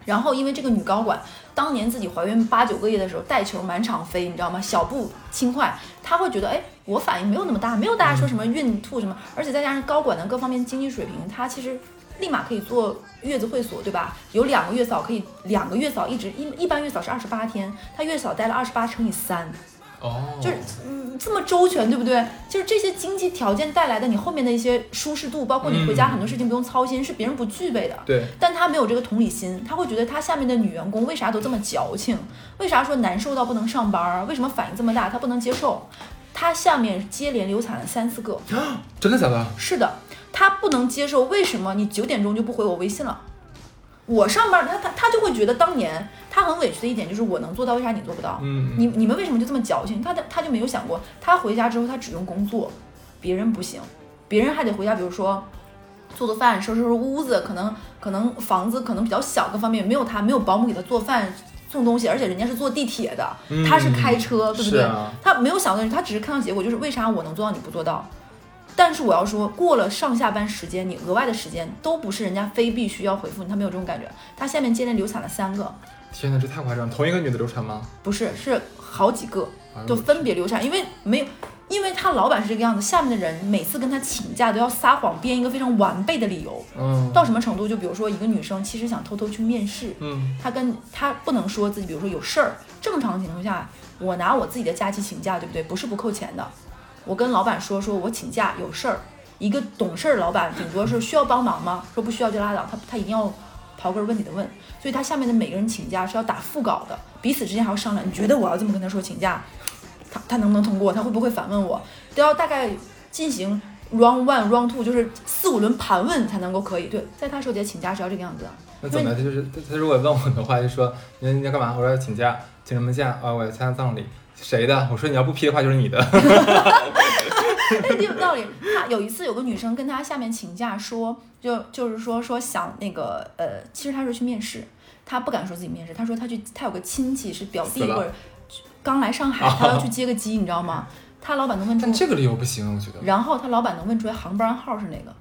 然后因为这个女高管当年自己怀孕八九个月的时候带球满场飞，你知道吗？小步轻快，她会觉得，哎，我反应没有那么大，没有大家说什么孕吐什么，而且再加上高管的各方面经济水平，她其实立马可以做月子会所，对吧？有两个月嫂可以，两个月嫂一直一一般月嫂是二十八天，她月嫂待了二十八乘以三，哦，就是嗯这么周全，对不对？就是这些经济条件带来的你后面的一些舒适度，包括你回家很多事情不用操心，是别人不具备的。对，但他没有这个同理心，他会觉得他下面的女员工为啥都这么矫情？为啥说难受到不能上班儿？为什么反应这么大？他不能接受。他下面接连流产了三四个，真的假的？是的，他不能接受为什么你九点钟就不回我微信了？我上班，他他他就会觉得当年他很委屈的一点就是我能做到，为啥你做不到？嗯，你你们为什么就这么矫情？他的他就没有想过，他回家之后他只用工作，别人不行，别人还得回家，比如说做做饭、收拾收拾屋子，可能可能房子可能比较小，各方面没有他，没有保姆给他做饭。送东西，而且人家是坐地铁的，嗯他是开车，对不对？啊他没有想到，他只是看到结果，就是为啥我能做到你不做到？但是我要说，过了上下班时间，你额外的时间都不是人家非必须要回复你，他没有这种感觉。他下面接连流产了三个，天哪，这太夸张！同一个女的流产吗？不是，是好几个，就分别流产，因为没有，因为他老板是这个样子，下面的人每次跟他请假都要撒谎，编一个非常完备的理由，嗯到什么程度？就比如说一个女生其实想偷偷去面试，嗯，她跟她不能说自己，比如说有事儿，正常情况下，我拿我自己的假期请假，对不对？不是不扣钱的，我跟老板说，说我请假有事儿，一个懂事儿老板顶多是需要帮忙吗？说不需要就拉倒，他他一定要刨根问底的问，所以他下面的每个人请假是要打副稿的，彼此之间还要商量，你觉得我要这么跟他说请假，他他能不能通过？他会不会反问我？都要大概进行 round one、round two，就是四五轮盘问才能够可以。对，在他手底下请假是要这个样子的。那怎么？他就是他他如果问我的话，就说你你要干嘛？我说要请假，请什么假？啊，我要参加葬礼。谁的？我说你要不批的话就是你的。哎，有道理。他有一次有个女生跟他下面请假说，就就是说说想那个呃，其实他是去面试，他不敢说自己面试，他说他去他有个亲戚是表弟或者刚来上海，他要去接个机，你知道吗？他老板能问出但，这个理由不行，我觉得然后他老板能问出来航班号是哪个，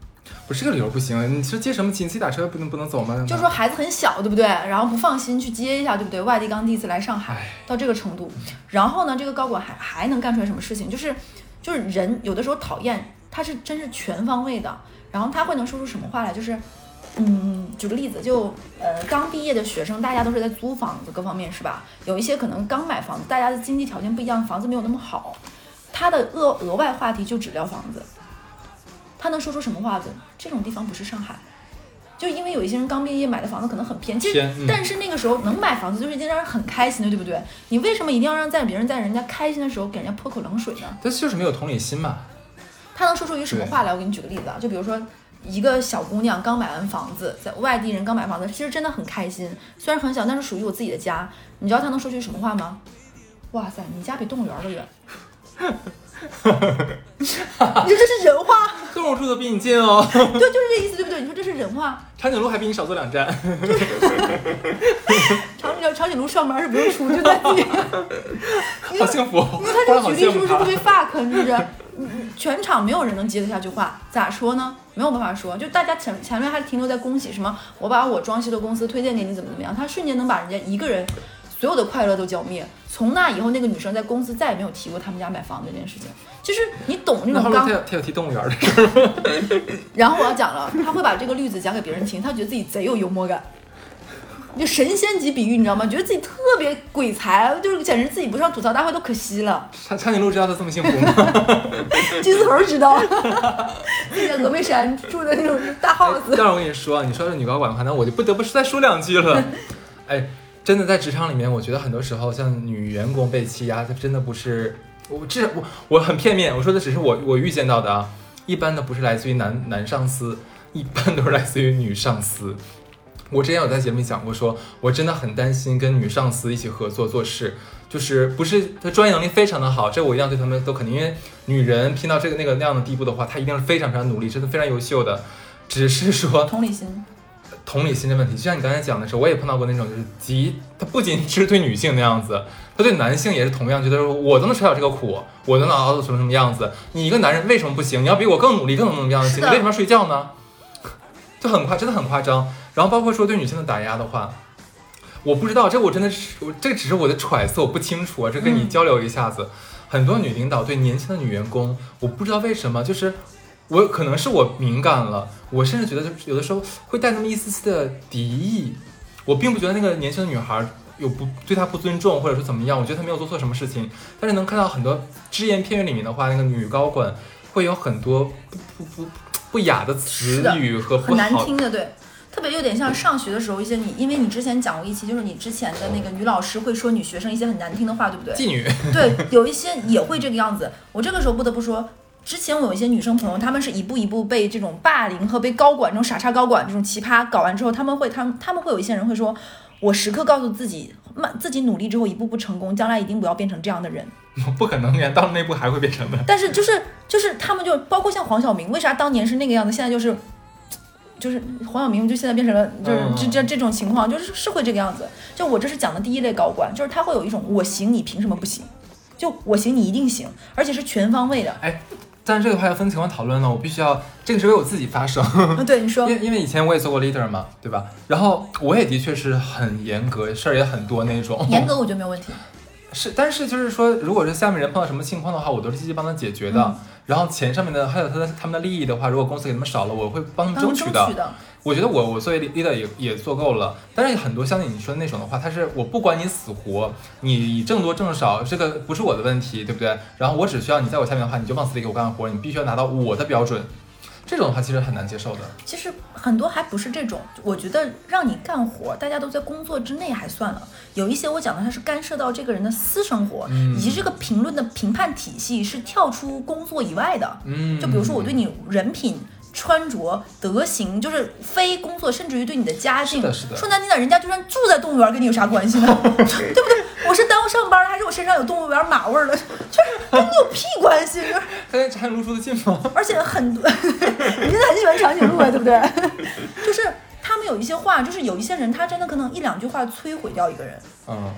不是这个理由不行。你是接什么亲？你自己打车不能不能走吗？就说孩子很小，对不对？然后不放心去接一下，对不对？外地刚第一次来上海，到这个程度，然后呢，这个高管还还能干出来什么事情？就是就是人有的时候讨厌，他是真是全方位的，然后他会能说出什么话来？就是。嗯，举个例子，就呃刚毕业的学生，大家都是在租房子，各方面是吧？有一些可能刚买房子，大家的经济条件不一样，房子没有那么好，他的额额外话题就只聊房子，他能说出什么话子？这种地方不是上海，就因为有一些人刚毕业买的房子可能很偏，其实嗯但是那个时候能买房子就是一件让人很开心的，对不对？你为什么一定要让在别人在人家开心的时候给人家泼口冷水呢？他就是没有同理心嘛。他能说出一个什么话来？我给你举个例子啊，就比如说一个小姑娘刚买完房子，在外地人刚买房子，其实真的很开心，虽然很小，但是属于我自己的家。你知道他能说句什么话吗？哇塞，你家比动物园儿都远。你说这是人话？动物住的比你近哦，对，就是这意思，对不对？你说这是人话？长颈鹿还比你少坐两站。长颈长颈鹿上班是不用出去的，自己好幸福，因为他这个举例是不是特。别 fuck？是不是？嗯全场没有人能接得下去话，咋说呢？没有办法说，就大家前前面还停留在恭喜什么，我把我装修的公司推荐给你，怎么怎么样，他瞬间能把人家一个人所有的快乐都浇灭。从那以后，那个女生在公司再也没有提过他们家买房子这件事情。就是你懂那种刚他，有他有提动物园的事儿，然后我要讲了，他会把这个例子讲给别人听，他觉得自己贼有幽默感。就神仙级比喻，你知道吗？觉得自己特别鬼才，就是简直自己不上吐槽大会都可惜了。长长颈鹿知道他这么幸福吗？金丝猴知道，自己在峨眉山住的那种大 house。但是我跟你说，你说是女高管的话，那我就不得不再说两句了。哎，真的在职场里面，我觉得很多时候像女员工被欺压，她真的不是我这我我很片面，我说的只是我我预见到的啊。一般的不是来自于男男上司，一般都是来自于女上司。我之前有在节目里讲过说，我真的很担心跟女上司一起合作做事，就是不是她专业能力非常的好，这我一定要对他们都肯定，因为女人拼到这个那个那样的地步的话，她一定是非常非常努力，真的非常优秀的。只是说同理心，同理心的问题，就像你刚才讲的时候，我也碰到过那种就是极，他不仅是对女性那样子，他对男性也是同样觉得说我都能吃了这个苦，我都能熬到什么什么样子，你一个男人为什么不行？你要比我更努力，更能怎么样行？你为什么要 睡觉呢？就很夸，真的很夸张。然后包括说对女性的打压的话，我不知道，这我真的是，我这只是我的揣测，我不清楚啊，这跟你嗯交流一下子。很多女领导对年轻的女员工，我不知道为什么，就是我可能是我敏感了，我甚至觉得就是有的时候会带那么一丝丝的敌意。我并不觉得那个年轻的女孩有不对她不尊重，或者说怎么样，我觉得她没有做错什么事情。但是能看到很多只言片语里面的话，那个女高管会有很多不不不不雅的词语和不很难听的，对。特别有点像上学的时候一些你，因为你之前讲过一期，就是你之前的那个女老师会说女学生一些很难听的话，对不对？妓女。对，有一些也会这个样子。我这个时候不得不说，之前我有一些女生朋友，她们是一步一步被这种霸凌和被高管这种傻叉高管这种奇葩搞完之后，他们会，他们他们会有一些人会说，我时刻告诉自己，慢自己努力之后一步步成功，将来一定不要变成这样的人。不可能呀，到了那步还会变成的。但是就是就是他们就包括像黄晓明，为啥当年是那个样子，现在就是。就是黄晓明，就现在变成了就是嗯这这这种情况，就是是会这个样子。就我这是讲的第一类高管，就是他会有一种我行你凭什么不行？就我行你一定行，而且是全方位的。但是这个话要分情况讨论了，我必须要这个是为我自己发声，嗯，对，你说因为因为以前我也做过 leader 嘛，对吧？然后我也的确是很严格，事儿也很多那种。严格我觉得没有问题。是，但是就是说，如果是下面人碰到什么情况的话，我都是积极帮他解决的。嗯然后钱上面的还有他的他们的利益的话，如果公司给他们少了，我会帮他们当争取的。我觉得我我作为 leader 也也做够了，但是很多像你说的那种的话，他是我不管你死活，你挣多挣少，这个不是我的问题，对不对？然后我只需要你在我下面的话，你就往死里给我干活，你必须要拿到我的标准，这种的话其实很难接受的。其实很多还不是这种。我觉得让你干活，大家都在工作之内还算了，有一些我讲的他是干涉到这个人的私生活，嗯以及这个评论的评判体系是跳出工作以外的。嗯，就比如说我对你人品。穿着、德行，就是非工作，甚至于对你的家境，是的是的说难听点，人家就算住在动物园，跟你有啥关系呢？对不对？我是耽误上班了，还是我身上有动物园马味儿了？就是跟你有屁关系？就是他跟长颈鹿住的近吗？而且很多，你真的很喜欢长颈鹿啊，对不对？就是他们有一些话，就是有一些人，他真的可能一两句话摧毁掉一个人，嗯，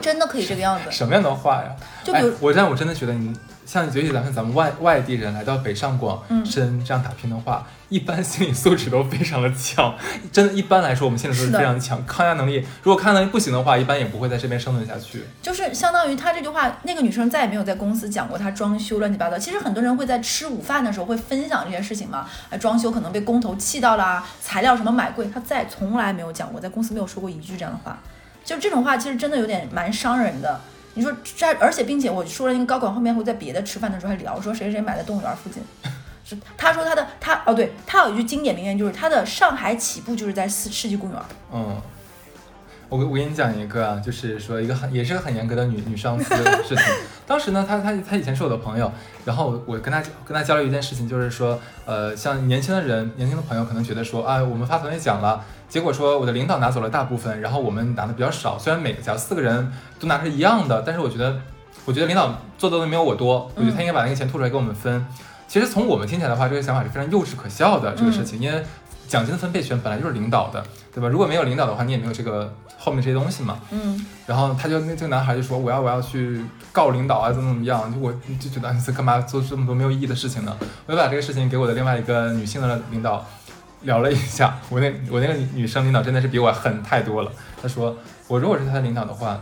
真的可以这个样子。什么样的话呀？就比如哎、我让我真的觉得你像尤其咱们咱们外外地人来到北上广嗯深这样打拼的话，一般心理素质都非常的强。真的，一般来说我们心理素质非常强，抗压能力如果抗压能力不行的话，一般也不会在这边生存下去。就是相当于他这句话，那个女生再也没有在公司讲过她装修乱七八糟。其实很多人会在吃午饭的时候会分享这件事情嘛，啊，装修可能被工头气到啦，材料什么买贵，她再从来没有讲过，在公司没有说过一句这样的话。就这种话，其实真的有点蛮伤人的。你说这，而且并且我说了，那个高管后面会在别的吃饭的时候还聊说谁谁谁买的动物园附近。是他说他的他哦对，他有一句经典名言，就是他的上海起步就是在世世纪公园。嗯，我我给你讲一个啊，就是说一个很也是个很严格的女女上司的事情。当时呢，她她她以前是我的朋友，然后我跟她跟她交流一件事情，就是说，呃，像年轻的人，年轻的朋友可能觉得说，啊，我们发团队奖了，结果说我的领导拿走了大部分，然后我们拿的比较少。虽然每个假如四个人都拿是一样的，但是我觉得，我觉得领导做的都没有我多，我觉得他应该把那个钱吐出来给我们分。其实从我们听起来的话，这个想法是非常幼稚可笑的这个事情，因为奖金的分配权本来就是领导的，对吧？如果没有领导的话，你也没有这个后面这些东西嘛。嗯，然后他就那这个男孩就说我要我要去告领导啊，怎么怎么样？就我就觉得你在 干嘛做这么多没有意义的事情呢？我就把这个事情给我的另外一个女性的领导聊了一下，我那我那个女生领导真的是比我狠太多了。她说我如果是她的领导的话，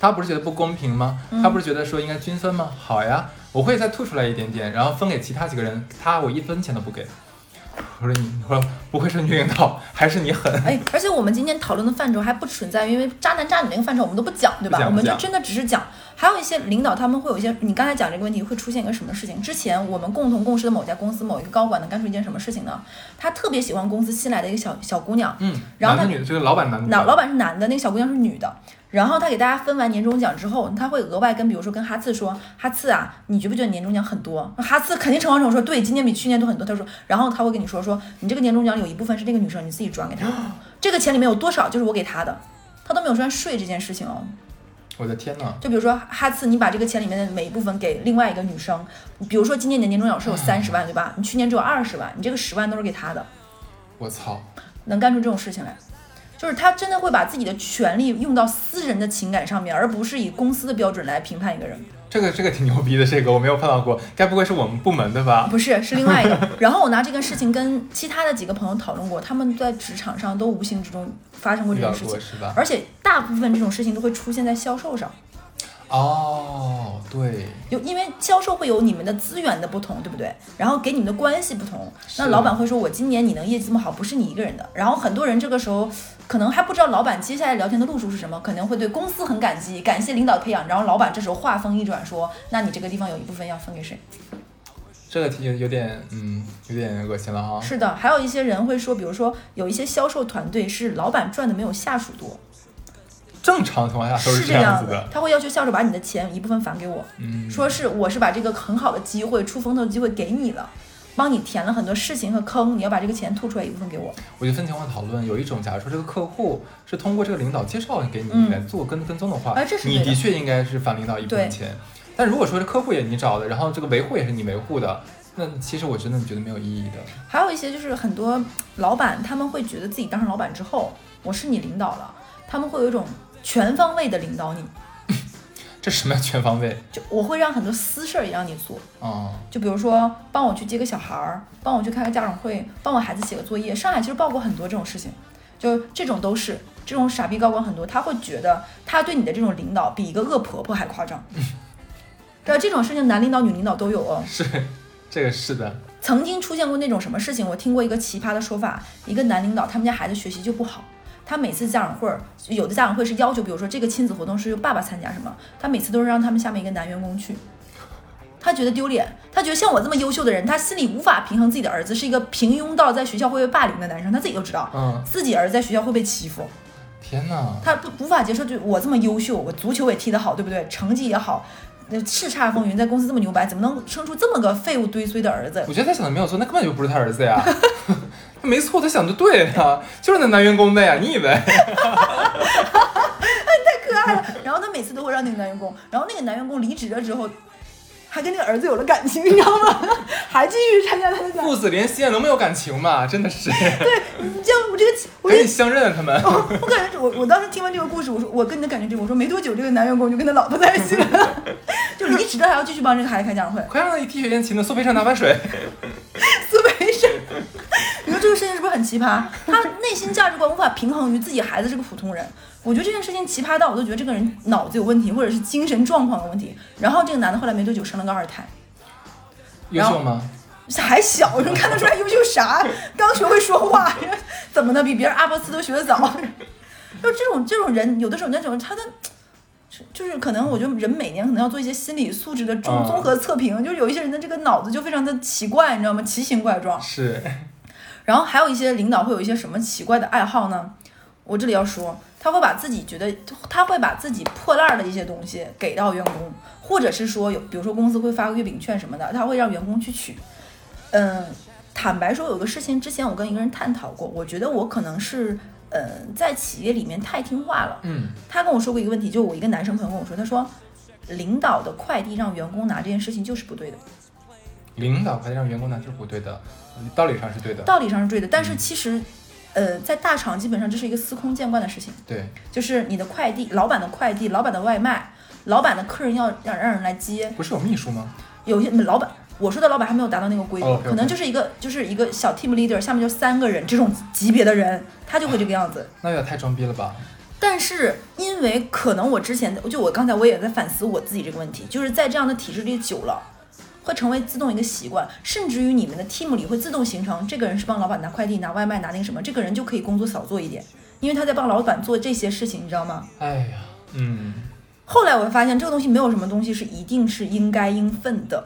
她不是觉得不公平吗？她不是觉得说应该均分吗？好呀，我会再吐出来一点点，然后分给其他几个人，她我一分钱都不给。我说你，我说不愧是女领导，还是你狠？哎，而且我们今天讨论的范畴还不存在，因为渣男渣女那个范畴我们都不讲，对吧？我们就真的只是讲，还有一些领导他们会有一些，你刚才讲这个问题会出现一个什么事情？之前我们共同共事的某家公司某一个高管呢，干出一件什么事情呢？他特别喜欢公司新来的一个小小姑娘，嗯，然后他男的女的，就是老板男的女的老老板是男的，那个小姑娘是女的。然后他给大家分完年终奖之后，他会额外跟比如说跟哈次说，哈次啊，你觉不觉得年终奖很多？哈次肯定诚惶诚恐说，对，今年比去年多很多。他说，然后他会跟你说说，你这个年终奖有一部分是那个女生你自己转给她，这个钱里面有多少就是我给她的，他都没有说税这件事情哦。我的天呐，就比如说哈次，你把这个钱里面的每一部分给另外一个女生，比如说今年你的年终奖是有三十万对吧？你去年只有二十万，你这个十万都是给她的。我操！能干出这种事情来，就是他真的会把自己的权利用到私人的情感上面，而不是以公司的标准来评判一个人。这个这个挺牛逼的，这个我没有碰到过，该不会是我们部门的吧？不是，是另外一个。然后我拿这个事情跟其他的几个朋友讨论过，他们在职场上都无形之中发生过这种事情，是吧？而且大部分这种事情都会出现在销售上，哦，对，有因为销售会有你们的资源的不同，对不对？然后给你们的关系不同，那老板会说，我今年你能业绩这么好，不是你一个人的。然后很多人这个时候可能还不知道老板接下来聊天的路数是什么，可能会对公司很感激，感谢领导的培养。然后老板这时候话锋一转说，那你这个地方有一部分要分给谁？这个题有有点嗯，有点恶心了哈。是的，还有一些人会说，比如说有一些销售团队是老板赚的没有下属多，正常情况下都是这样样子的。他会要求销售把你的钱一部分返给我，嗯，说是我是把这个很好的机会出风头的机会给你了，帮你填了很多事情和坑，你要把这个钱吐出来一部分给我。我就分情况讨论，有一种，假如说这个客户是通过这个领导介绍给你嗯来做跟跟踪的话，哎这是的你的确应该是返领导一部分钱。但如果说这客户也你找的，然后这个维护也是你维护的，那其实我真的觉得没有意义的。还有一些就是很多老板他们会觉得自己当上老板之后，我是你领导了，他们会有一种全方位的领导你，这什么叫全方位？就我会让很多私事儿也让你做，哦，就比如说帮我去接个小孩儿，帮我去开个家长会，帮我孩子写个作业。上海其实报过很多这种事情，就这种都是这种傻逼高管很多，他会觉得他对你的这种领导比一个恶婆婆还夸张。对吧？这种事情男领导、女领导都有哦。是，这个是的。曾经出现过那种什么事情，我听过一个奇葩的说法，一个男领导他们家孩子学习就不好，他每次家长会儿，有的家长会是要求，比如说这个亲子活动是由爸爸参加什么，他每次都是让他们下面一个男员工去，他觉得丢脸，他觉得像我这么优秀的人，他心里无法平衡自己的儿子是一个平庸到在学校会被霸凌的男生，他自己都知道，嗯，自己儿子在学校会被欺负，天哪，他不无法接受，就我这么优秀，我足球也踢得好，对不对？成绩也好，那叱咤风云，在公司这么牛掰，怎么能生出这么个废物堆堆的儿子？我觉得他想的没有错，那根本就不是他儿子呀。他没错，他想的对呀，就是那男员工的呀。你以为？太可爱了。然后他每次都会让那个男员工，然后那个男员工离职了之后，还跟那个儿子有了感情，你知道吗？还继续参加他的家。父子连心，能没有感情吗？真的是，你这样，我这个我这赶紧相认啊，他们。我感觉我我当时听完这个故事，我说我跟你的感觉这个，我说没多久这个男员工就跟他老婆在一起了，就离职了还要继续帮这个孩子开家长会，快让他一滴血验亲的，苏培盛拿碗水。自卑生。你说这个事情是不是很奇葩？他内心价值观无法平衡于自己孩子是个普通人。我觉得这件事情奇葩到我都觉得这个人脑子有问题，或者是精神状况有问题。然后这个男的后来没多久生了个二胎，优秀吗？还小，能看得出来优秀啥？刚学会说话，怎么的？比别人阿波斯都学得早。就这种这种人，有的时候那种他的，就就是可能我觉得人每年可能要做一些心理素质的综嗯综合测评，就是有一些人的这个脑子就非常的奇怪，你知道吗？奇形怪状。是，然后还有一些领导会有一些什么奇怪的爱好呢？我这里要说，他会把自己觉得他会把自己破烂儿的一些东西给到员工，或者是说有，比如说公司会发个月饼券什么的，他会让员工去取。嗯，坦白说，有个事情之前我跟一个人探讨过，我觉得我可能是嗯在企业里面太听话了。嗯，他跟我说过一个问题，就我一个男生朋友跟我说，他说领导的快递让员工拿这件事情就是不对的。领导快递让员工拿就是不对的，道理上是对的。道理上是对的，但是嗯其实，呃，在大厂基本上这是一个司空见惯的事情，对，就是你的快递，老板的快递，老板的外卖，老板的客人要让让人来接，不是有秘书吗？有些老板，我说的老板还没有达到那个规格，哦，OK，OK 可能就是一个就是一个小 team leader，下面就三个人这种级别的人，他就会这个样子。那有点太装逼了吧？但是因为可能我之前就我刚才我也在反思我自己这个问题，就是在这样的体制里久了，会成为自动一个习惯，甚至于你们的 team 里会自动形成，这个人是帮老板拿快递、拿外卖、拿那个什么，这个人就可以工作少做一点，因为他在帮老板做这些事情，你知道吗？哎呀，嗯，后来我会发现这个东西没有什么东西是一定是应该应分的。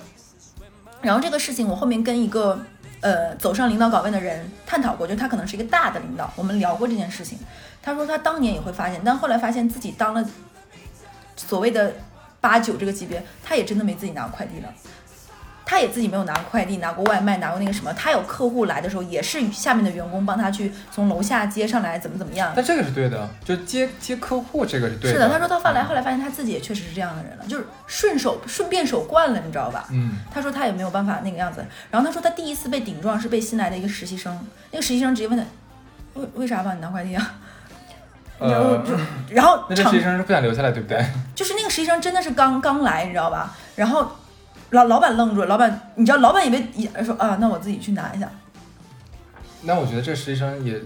然后这个事情我后面跟一个呃走上领导岗位的人探讨过，就他可能是一个大的领导，我们聊过这件事情。他说他当年也会发现，但后来发现自己当了所谓的八九这个级别，他也真的没自己拿过快递了。他也自己没有拿过快递，拿过外卖，拿过那个什么。他有客户来的时候，也是下面的员工帮他去从楼下接上来，怎么怎么样。但这个是对的，就接接客户这个是对的。是的，他说他后来后来发现他自己也确实是这样的人了，就是顺手顺便手惯了，你知道吧？嗯，他说他也没有办法那个样子。然后他说他第一次被顶撞是被新来的一个实习生，那个实习生直接问他，为为啥帮你拿快递啊？然后然后那这实习生是不想留下来，对不对？就是那个实习生真的是刚刚来，你知道吧？然后老老板愣住了，老板你知道老板以为也说啊，那我自己去拿一下。那我觉得这实习生也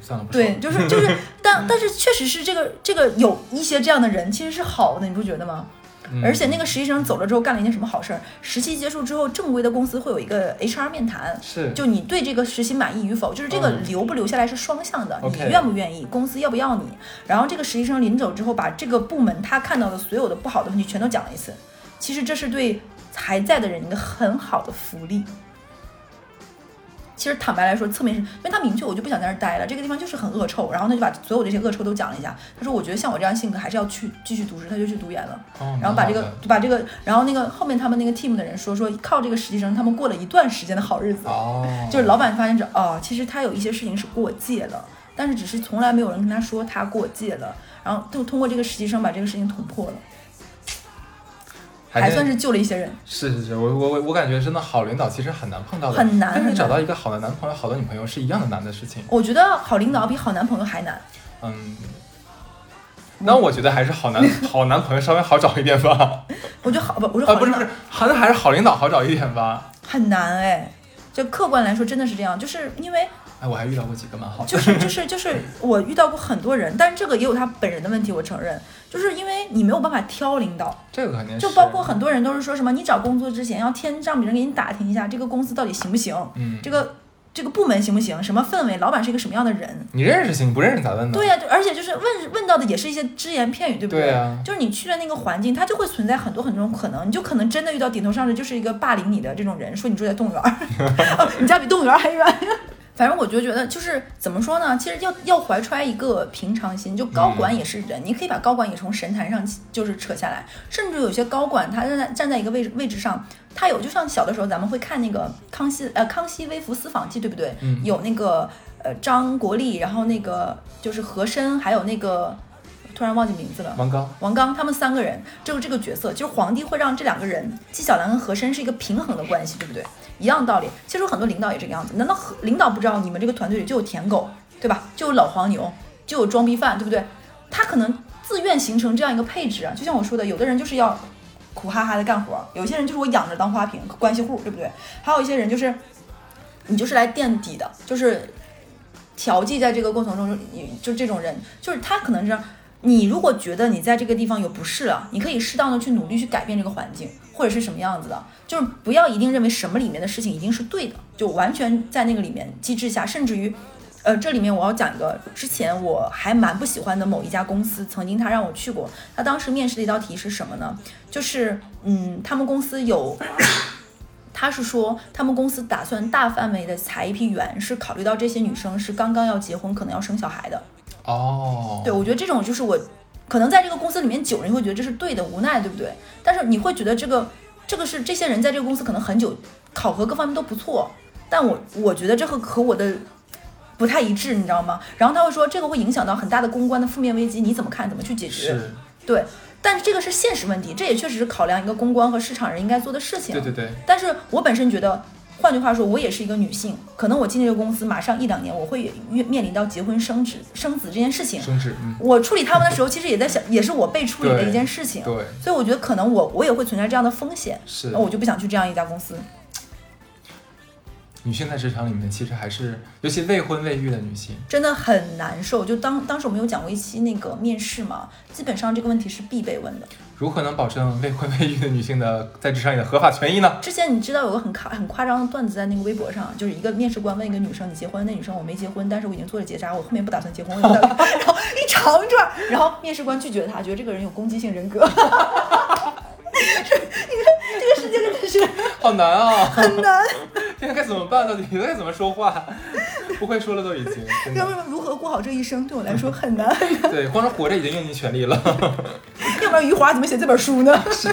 算了，对，就是就是，但但是确实是这个这个有一些这样的人其实是好的，你不觉得吗？嗯而且那个实习生走了之后干了一件什么好事儿？实习结束之后，正规的公司会有一个 HR 面谈，是就你对这个实习满意与否，就是这个嗯留不留下来是双向的，你愿不愿意，公司要不要你。然后这个实习生临走之后，把这个部门他看到的所有的不好的问题全都讲了一次。其实这是对还在的人一个很好的福利。其实坦白来说，侧面是因为他明确我就不想在那儿待了，这个地方就是很恶臭，然后他就把所有这些恶臭都讲了一下。他说我觉得像我这样性格还是要去继续读职，他就去读研了。哦，然后把这个把这个，然后那个后面他们那个 team 的人说说靠这个实习生，他们过了一段时间的好日子。哦，就是老板发现这哦，其实他有一些事情是过界了，但是只是从来没有人跟他说他过界了，然后就通过这个实习生把这个事情捅破了，还算是救了一些人。是是是，我我我我感觉真的好领导其实很难碰到的，很难跟你找到一个好的男朋友、好的女朋友是一样的难的事情。我觉得好领导比好男朋友还难。嗯，那我觉得还是好男 好男朋友稍微好找一点吧。我觉得好不，我说啊，好不是不是，好像还是好领导好找一点吧。很难哎，就客观来说真的是这样，就是因为哎，我还遇到过几个蛮好的。就是就是就是我遇到过很多人，但是这个也有他本人的问题，我承认，就是因为你没有办法挑领导。这个肯定是，就包括很多人都是说什么，你找工作之前要先让别人给你打听一下这个公司到底行不行，嗯，这个这个部门行不行，什么氛围，老板是一个什么样的人。你认识行，你不认识咋问呢？对呀、就而且就是问问到的也是一些只言片语，对不对啊就是你去了那个环境，它就会存在很多很多种可能，你就可能真的遇到顶头上司就是一个霸凌你的这种人，说你住在动物园儿，哦你家比动物园儿还远。反正我就觉得，就是怎么说呢？其实要要怀揣一个平常心，就高管也是人，你可以把高管也从神坛上就是扯下来，甚至有些高管他站在站在一个位置位置上，他有就像小的时候咱们会看那个康熙呃康熙微服私访记，对不对？嗯有那个呃张国立，然后那个就是和珅，还有那个突然忘记名字了。王刚，王刚他们三个人就是这个角色，就是皇帝会让这两个人纪晓岚跟和珅是一个平衡的关系，对不对？一样道理。其实有很多领导也这个样子，难道和领导不知道你们这个团队里就有舔狗，对吧？就有老黄牛，就有装逼犯，对不对？他可能自愿形成这样一个配置啊。就像我说的，有的人就是要苦哈哈的干活，有些人就是我养着当花瓶，关系户，对不对？还有一些人就是你就是来垫底的，就是调剂在这个过程中，就你就这种人，就是他可能是你如果觉得你在这个地方有不适了，你可以适当的去努力去改变这个环境，或者是什么样子的，就是不要一定认为什么里面的事情一定是对的，就完全在那个里面机制下，甚至于。呃，这里面我要讲一个之前我还蛮不喜欢的某一家公司，曾经他让我去过，他当时面试的一道题是什么呢？就是嗯，他们公司有他是说，他们公司打算大范围的裁一批员，是考虑到这些女生是刚刚要结婚，可能要生小孩的。哦，对，我觉得这种就是我可能在这个公司里面久了，你会觉得这是对的，无奈，对不对？但是你会觉得这个这个是这些人在这个公司可能很久，考核各方面都不错，但我我觉得这和和我的不太一致，你知道吗？然后他会说这个会影响到很大的公关的负面危机，你怎么看？怎么去解决？对，但是这个是现实问题，这也确实是考量一个公关和市场人应该做的事情。对对对，但是我本身觉得，换句话说，我也是一个女性，可能我进这个公司马上一两年，我会面面临到结婚生子生子这件事情。生子，嗯，我处理他们的时候，其实也在想，也是我被处理的一件事情。对所以我觉得可能我我也会存在这样的风险，是那我就不想去这样一家公司。女性在职场里面其实还是，尤其未婚未育的女性，真的很难受。就当当时我们有讲过一期那个面试嘛，基本上这个问题是必被问的。如何能保证未婚未育的女性的在职场里的合法权益呢？之前你知道有个很夸很夸张的段子在那个微博上，就是一个面试官问一个女生你结婚，那女生我没结婚，但是我已经做了结扎，我后面不打算结婚，我也不打算然后一长串，然后面试官拒绝他，觉得这个人有攻击性人格。这个这个世界真的是 好难啊！很难，现在该怎么办？到底应该怎么说话？不会说了都已经，要不然如何过好这一生对我来说很难很难。对，光是活着已经用尽全力了。不知道余华怎么写这本书呢？是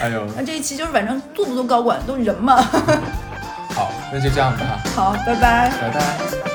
哎呦那这一期就是反正做不做高管都是人嘛。好那就这样子好拜拜。拜拜。